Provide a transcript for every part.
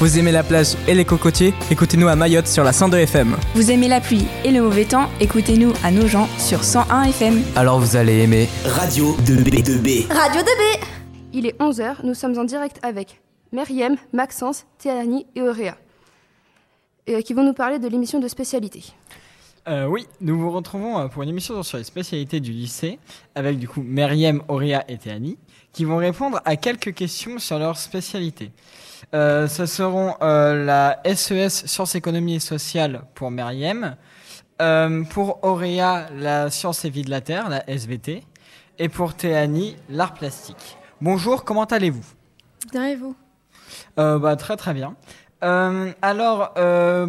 Vous aimez la plage et les cocotiers Écoutez-nous à Mayotte sur la 102 FM. Vous aimez la pluie et le mauvais temps Écoutez-nous à Nogent sur 101 FM. Alors vous allez aimer Radio 2B2B. Radio 2B Il est 11h, nous sommes en direct avec Meriem, Maxence, Théani et Auréa, et, qui vont nous parler de l'émission de spécialité. Euh, oui, nous vous retrouvons euh, pour une émission sur les spécialités du lycée avec du coup Meriem, Auréa et Théani qui vont répondre à quelques questions sur leur spécialité. Euh, ce seront euh, la SES Sciences Économie et Sociales pour Meriem, pour Auréa la Science et Vie de la Terre, la SVT, et pour Théani l'art plastique. Bonjour, comment allez-vous? Bien et vous? Bah, Très très bien. Alors,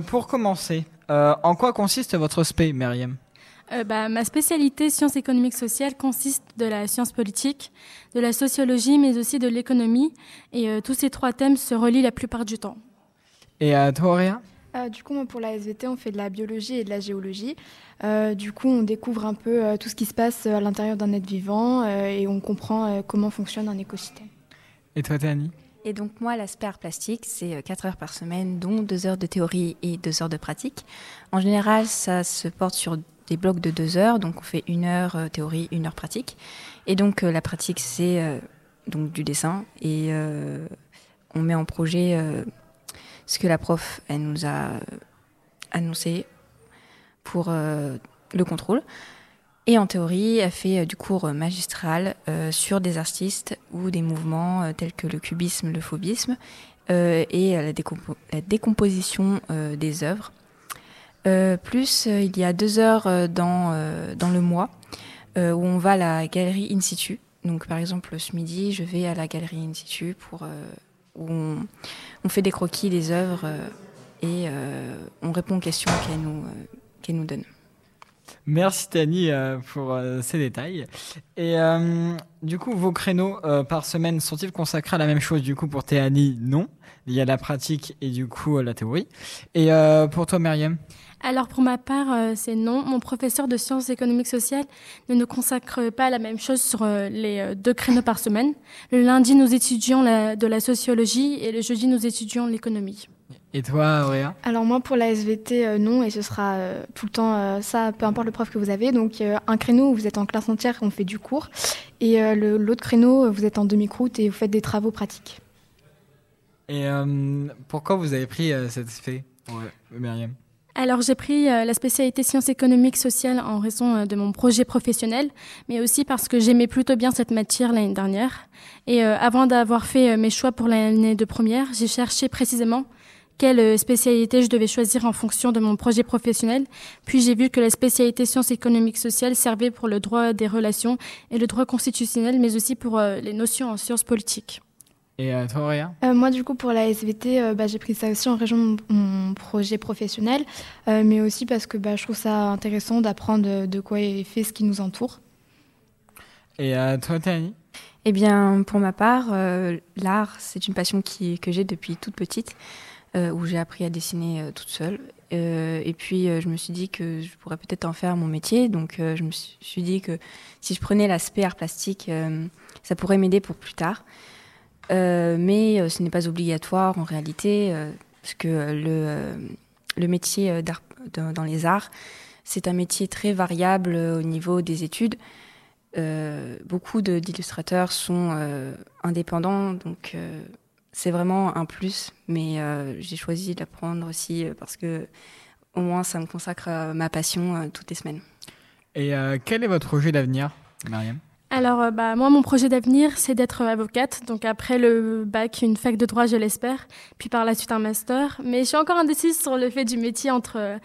pour commencer, euh, en quoi consiste votre spé, Meriem Euh, bah, ma spécialité sciences économiques sociales consiste de la science politique, de la sociologie, mais aussi de l'économie. Et euh, tous ces trois thèmes se relient la plupart du temps. Et à toi, Auréa Euh, du coup, moi, pour la SVT, on fait de la biologie et de la géologie. Euh, du coup, on découvre un peu euh, tout ce qui se passe à l'intérieur d'un être vivant euh, et on comprend euh, comment fonctionne un écosystème. Et toi, Théani Et donc moi, l'aspect art plastique, c'est 4 heures par semaine, dont 2 heures de théorie et 2 heures de pratique. En général, ça se porte sur des blocs de 2 heures, donc on fait une heure euh, théorie, une heure pratique. Et donc euh, la pratique, c'est euh, donc du dessin et euh, on met en projet euh, ce que la prof elle nous a annoncé pour euh, le contrôle. Et en théorie, elle fait euh, du cours euh, magistral euh, sur des artistes ou des mouvements tels que le cubisme, le phobisme et la, décompo- la décomposition des œuvres. Plus, il y a deux heures dans, dans le mois où on va à la galerie in situ. Donc, par exemple, ce midi, je vais à la galerie in situ pour, où on, fait des croquis des œuvres et on répond aux questions qu'elle nous, qu'elle nous donne. Merci Tani euh, pour euh, ces détails. Et euh, du coup, vos créneaux par semaine sont-ils consacrés à la même chose? Du coup, pour Théani, non. Il y a la pratique et du coup la théorie. Et pour toi, Myriam? Alors pour ma part, c'est non. Mon professeur de sciences économiques sociales ne nous consacre pas la même chose sur les deux créneaux par semaine. Le lundi, nous étudions de la sociologie et le jeudi, nous étudions l'économie. Et toi, Auréa Alors moi, pour la SVT, euh, non, et ce sera euh, tout le temps euh, ça, peu importe le prof que vous avez. Donc euh, un créneau où vous êtes en classe entière, on fait du cours, et euh, l'autre créneau, vous êtes en demi-croûte et vous faites des travaux pratiques. Et euh, pourquoi vous avez pris euh, cette fait Myriam Alors j'ai pris euh, la spécialité sciences économiques sociales en raison euh, de mon projet professionnel, mais aussi parce que j'aimais plutôt bien cette matière l'année dernière. Et euh, avant d'avoir fait euh, mes choix pour l'année de première, j'ai cherché précisément quelle euh, spécialité je devais choisir en fonction de mon projet professionnel. Puis j'ai vu que la spécialité sciences économiques sociales servait pour le droit des relations et le droit constitutionnel, mais aussi pour euh, les notions en sciences politiques. Et euh, toi, Auréa Euh, moi, du coup, pour la SVT, euh, bah, j'ai pris ça aussi en région de mon, projet professionnel, euh, mais aussi parce que bah, je trouve ça intéressant d'apprendre de, quoi est fait ce qui nous entoure. Et euh, toi, Théani Eh bien, pour ma part, euh, l'art, c'est une passion qui, que j'ai depuis toute petite, euh, où j'ai appris à dessiner euh, toute seule. Euh, et puis, euh, je me suis dit que je pourrais peut-être en faire mon métier. Donc, euh, je me suis dit que si je prenais l'aspect art plastique, euh, ça pourrait m'aider pour plus tard. Euh, mais euh, ce n'est pas obligatoire en réalité, euh, parce que euh, le, euh, métier euh, dans, les arts, c'est un métier très variable euh, au niveau des études. Euh, beaucoup d'illustrateurs sont euh, indépendants, donc euh, c'est vraiment un plus. Mais euh, j'ai choisi d'apprendre aussi euh, parce que au moins ça me consacre à ma passion euh, toutes les semaines. Et euh, quel est votre projet d'avenir, Myriam? Alors, euh, bah, moi, mon projet d'avenir, c'est d'être avocate. Donc, après le bac, une fac de droit, je l'espère. Puis par la suite, un master. Mais je suis encore indécise sur le fait du métier entre euh,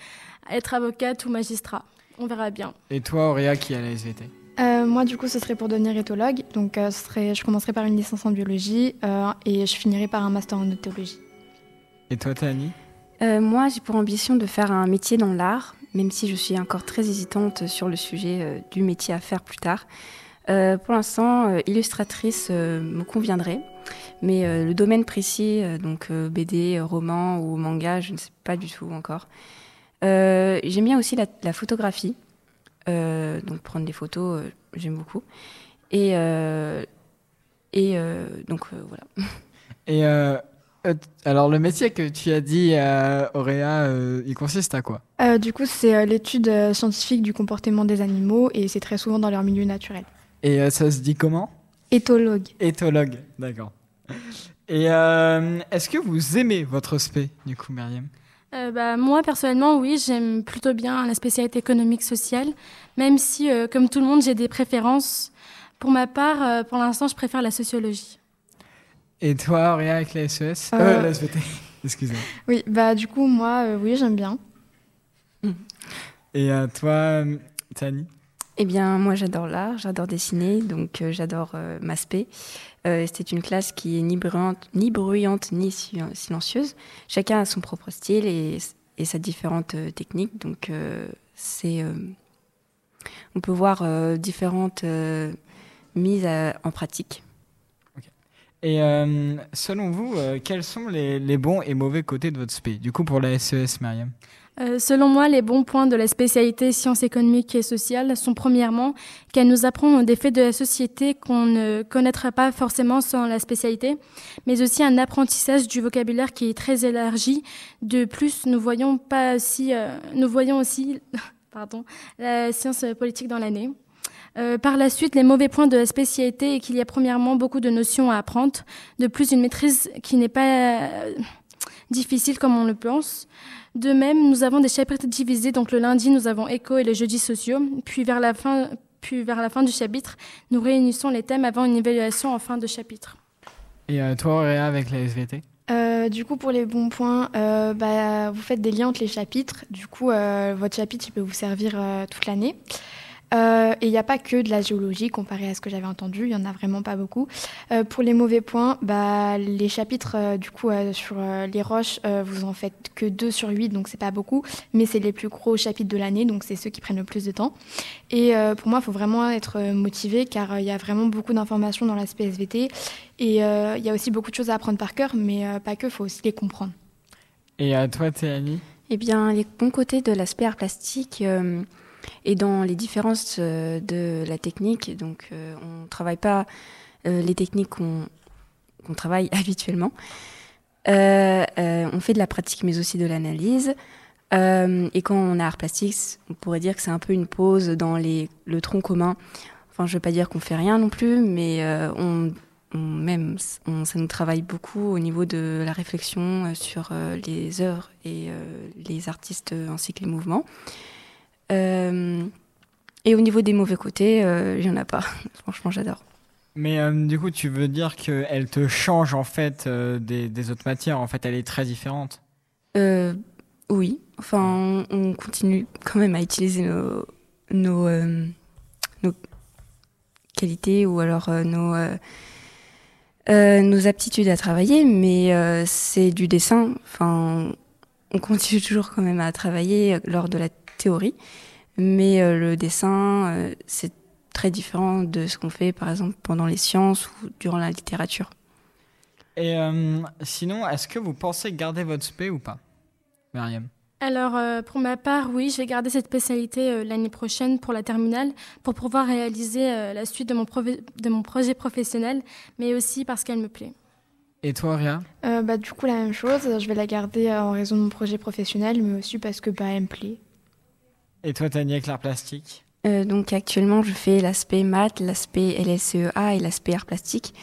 être avocate ou magistrat. On verra bien. Et toi, Auréa, qui est à la SVT moi, du coup, ce serait pour devenir éthologue. Donc, euh, ce serait, je commencerai par une licence en biologie euh, et je finirai par un master en théologie. Et toi, Théani Euh, moi, j'ai pour ambition de faire un métier dans l'art, même si je suis encore très hésitante sur le sujet euh, du métier à faire plus tard. Euh, pour l'instant, euh, illustratrice euh, me conviendrait, mais euh, le domaine précis, euh, donc euh, BD, roman ou manga, je ne sais pas du tout encore. Euh, j'aime bien aussi la, la photographie, Euh, donc prendre des photos, euh, j'aime beaucoup. Et, euh, et euh, donc euh, voilà. Et euh, Euh, alors, le métier que tu as dit, euh, Auréa, euh, il consiste à quoi? Euh, du coup, c'est euh, l'étude euh, scientifique du comportement des animaux et c'est très souvent dans leur milieu naturel. Et euh, ça se dit comment? Éthologue. Éthologue, d'accord. Et euh, est-ce que vous aimez votre spé, du coup, Myriam? Euh, bah, moi, personnellement, oui, j'aime plutôt bien la spécialité économique sociale, même si, euh, comme tout le monde, j'ai des préférences. Pour ma part, euh, pour l'instant, je préfère la sociologie. Et toi, Auréa, avec la SES Euh, Euh, la SVT, excusez-moi. Oui, bah du coup, moi, euh, oui, j'aime bien. Et euh, toi, euh, Tani Eh bien, moi, j'adore l'art, j'adore dessiner, donc euh, j'adore euh, Maspé. Euh, C'était une classe qui est ni bruyante, ni, bruyante, ni si- silencieuse. Chacun a son propre style et, sa différente euh, technique. Donc, euh, c'est, on peut voir différentes mises en pratique. Et euh, selon vous, euh, quels sont les, bons et mauvais côtés de votre spé? Du coup, pour la SES, Myriam Euh, selon moi, les bons points de la spécialité sciences économiques et sociales sont premièrement qu'elle nous apprend des faits de la société qu'on ne connaîtra pas forcément sans la spécialité, mais aussi un apprentissage du vocabulaire qui est très élargi. De plus, nous voyons nous voyons aussi, pardon, la science politique dans l'année. Euh, par la suite, les mauvais points de la spécialité est qu'il y a premièrement beaucoup de notions à apprendre, de plus une maîtrise qui n'est pas euh, difficile comme on le pense. De même, nous avons des chapitres divisés, donc le lundi, nous avons éco et les jeudis sociaux, puis vers la fin, puis vers la fin du chapitre, nous réunissons les thèmes avant une évaluation en fin de chapitre. Et euh, toi, Auréa, avec la SVT Euh, du coup, pour les bons points, euh, bah, vous faites des liens entre les chapitres. Du coup, euh, votre chapitre il peut vous servir euh, toute l'année. Euh, et il n'y a pas que de la géologie comparé à ce que j'avais entendu, il y en a vraiment pas beaucoup. Euh, pour les mauvais points, bah, les chapitres euh, du coup euh, sur euh, les roches, euh, vous en faites que 2 sur 8, donc c'est pas beaucoup, mais c'est les plus gros chapitres de l'année, donc c'est ceux qui prennent le plus de temps. Et euh, pour moi, il faut vraiment être motivé car euh, il y a vraiment beaucoup d'informations dans l'aspect SVT et euh, il y a aussi beaucoup de choses à apprendre par cœur, mais euh, pas que, il faut aussi les comprendre. Et euh, toi, Théanie? Eh bien, les bons côtés de l'aspect art plastique euh, et dans les différences euh, de la technique. Donc, euh, on ne travaille pas euh, les techniques qu'on travaille habituellement. On fait de la pratique, mais aussi de l'analyse. Et quand on a art plastique, on pourrait dire que c'est un peu une pause dans les, le tronc commun. Enfin, je ne veux pas dire qu'on fait rien non plus, mais on, même ça nous travaille beaucoup au niveau de la réflexion sur les œuvres et les artistes ainsi que les mouvements. Euh, et au niveau des mauvais côtés, euh, il n'y en a pas. Franchement, j'adore. Mais euh, du coup, tu veux dire qu'elle te change en fait euh, des, des autres matières? En fait, elle est très différente. Euh, oui, enfin, on, on continue quand même à utiliser nos, nos, nos qualités ou alors nos, nos aptitudes à travailler, mais c'est du dessin. Enfin, on continue toujours quand même à travailler lors de la théorie, mais euh, le dessin, euh, c'est très différent de ce qu'on fait par exemple pendant les sciences ou durant la littérature. Et euh, sinon, est-ce que vous pensez garder votre spé ou pas Myriam? Alors, euh, pour ma part, oui, je vais garder cette spécialité euh, l'année prochaine pour la terminale, pour pouvoir réaliser euh, la suite de mon, de mon projet professionnel, mais aussi parce qu'elle me plaît. Et toi, Euh, bah, du coup, la même chose, je vais la garder euh, en raison de mon projet professionnel, mais aussi parce que bah, elle me plaît. Et toi, Tani, avec l'art plastique Euh, donc actuellement, je fais l'aspect maths, l'aspect LSEA et l'aspect art plastique.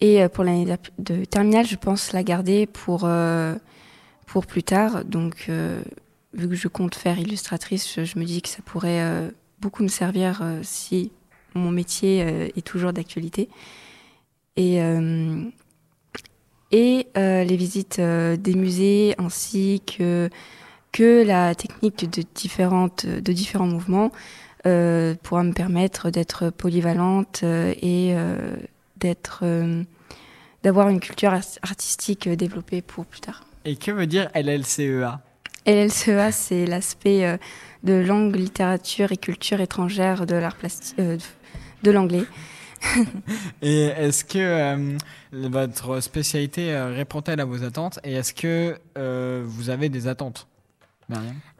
Et euh, pour l'année de terminale, je pense la garder pour, euh, pour plus tard. Donc, vu que je compte faire illustratrice, je, me dis que ça pourrait beaucoup me servir si mon métier est toujours d'actualité. Et, et les visites des musées ainsi que, que la technique de, différentes, de différents mouvements euh, pourra me permettre d'être polyvalente euh, et euh, d'être euh, d'avoir une culture art- artistique développée pour plus tard. Et que veut dire LLCEA LLCEA, c'est l'aspect de langue, littérature et culture étrangère de l'art plastique, de l'anglais. Et est-ce que euh, votre spécialité répond-elle à vos attentes? Et est-ce que euh, vous avez des attentes?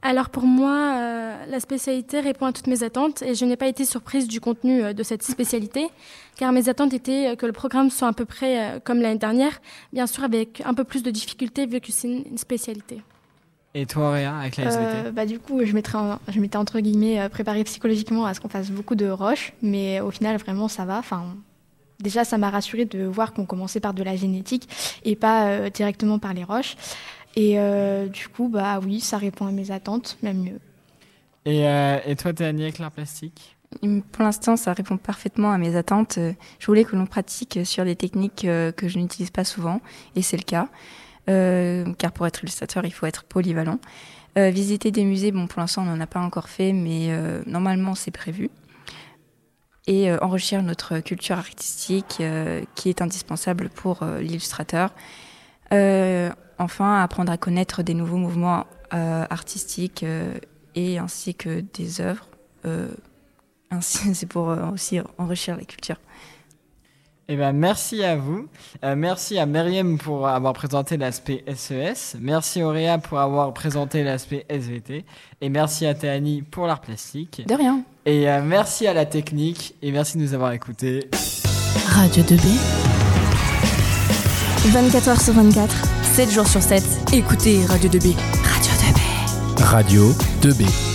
Alors pour moi, euh, la spécialité répond à toutes mes attentes et je n'ai pas été surprise du contenu euh, de cette spécialité, car mes attentes étaient euh, que le programme soit à peu près comme l'année dernière, bien sûr avec un peu plus de difficultés vu que c'est une spécialité. Et toi, Réa, avec la SVT bah, Du coup, je m'étais entre guillemets préparée psychologiquement à ce qu'on fasse beaucoup de roches, mais au final, vraiment, ça va. Enfin, déjà, ça m'a rassurée de voir qu'on commençait par de la génétique et pas directement par les roches. Et euh, du coup, bah oui, ça répond à mes attentes, même mieux. Et, euh, et toi, Théanie, avec l'art plastique? Pour l'instant, ça répond parfaitement à mes attentes. Je voulais que l'on pratique sur des techniques euh, que je n'utilise pas souvent, et c'est le cas. car pour être illustrateur, il faut être polyvalent. visiter des musées, bon, pour l'instant, on n'en a pas encore fait, mais normalement, c'est prévu. Et enrichir notre culture artistique, qui est indispensable pour l'illustrateur enfin apprendre à connaître des nouveaux mouvements euh, artistiques euh, et ainsi que des œuvres. Euh, ainsi, c'est pour aussi enrichir la culture. Eh ben, merci à vous. merci à Meriem pour avoir présenté l'aspect SES. E merci Auréa pour avoir présenté l'aspect SVT. Et merci à Théanie pour l'art plastique. De rien. Et merci à la technique. Et merci de nous avoir écoutés. Radio 2B. 24 h sur 24. 7 jours sur 7. Écoutez Radio 2B. Radio 2B. Radio 2B.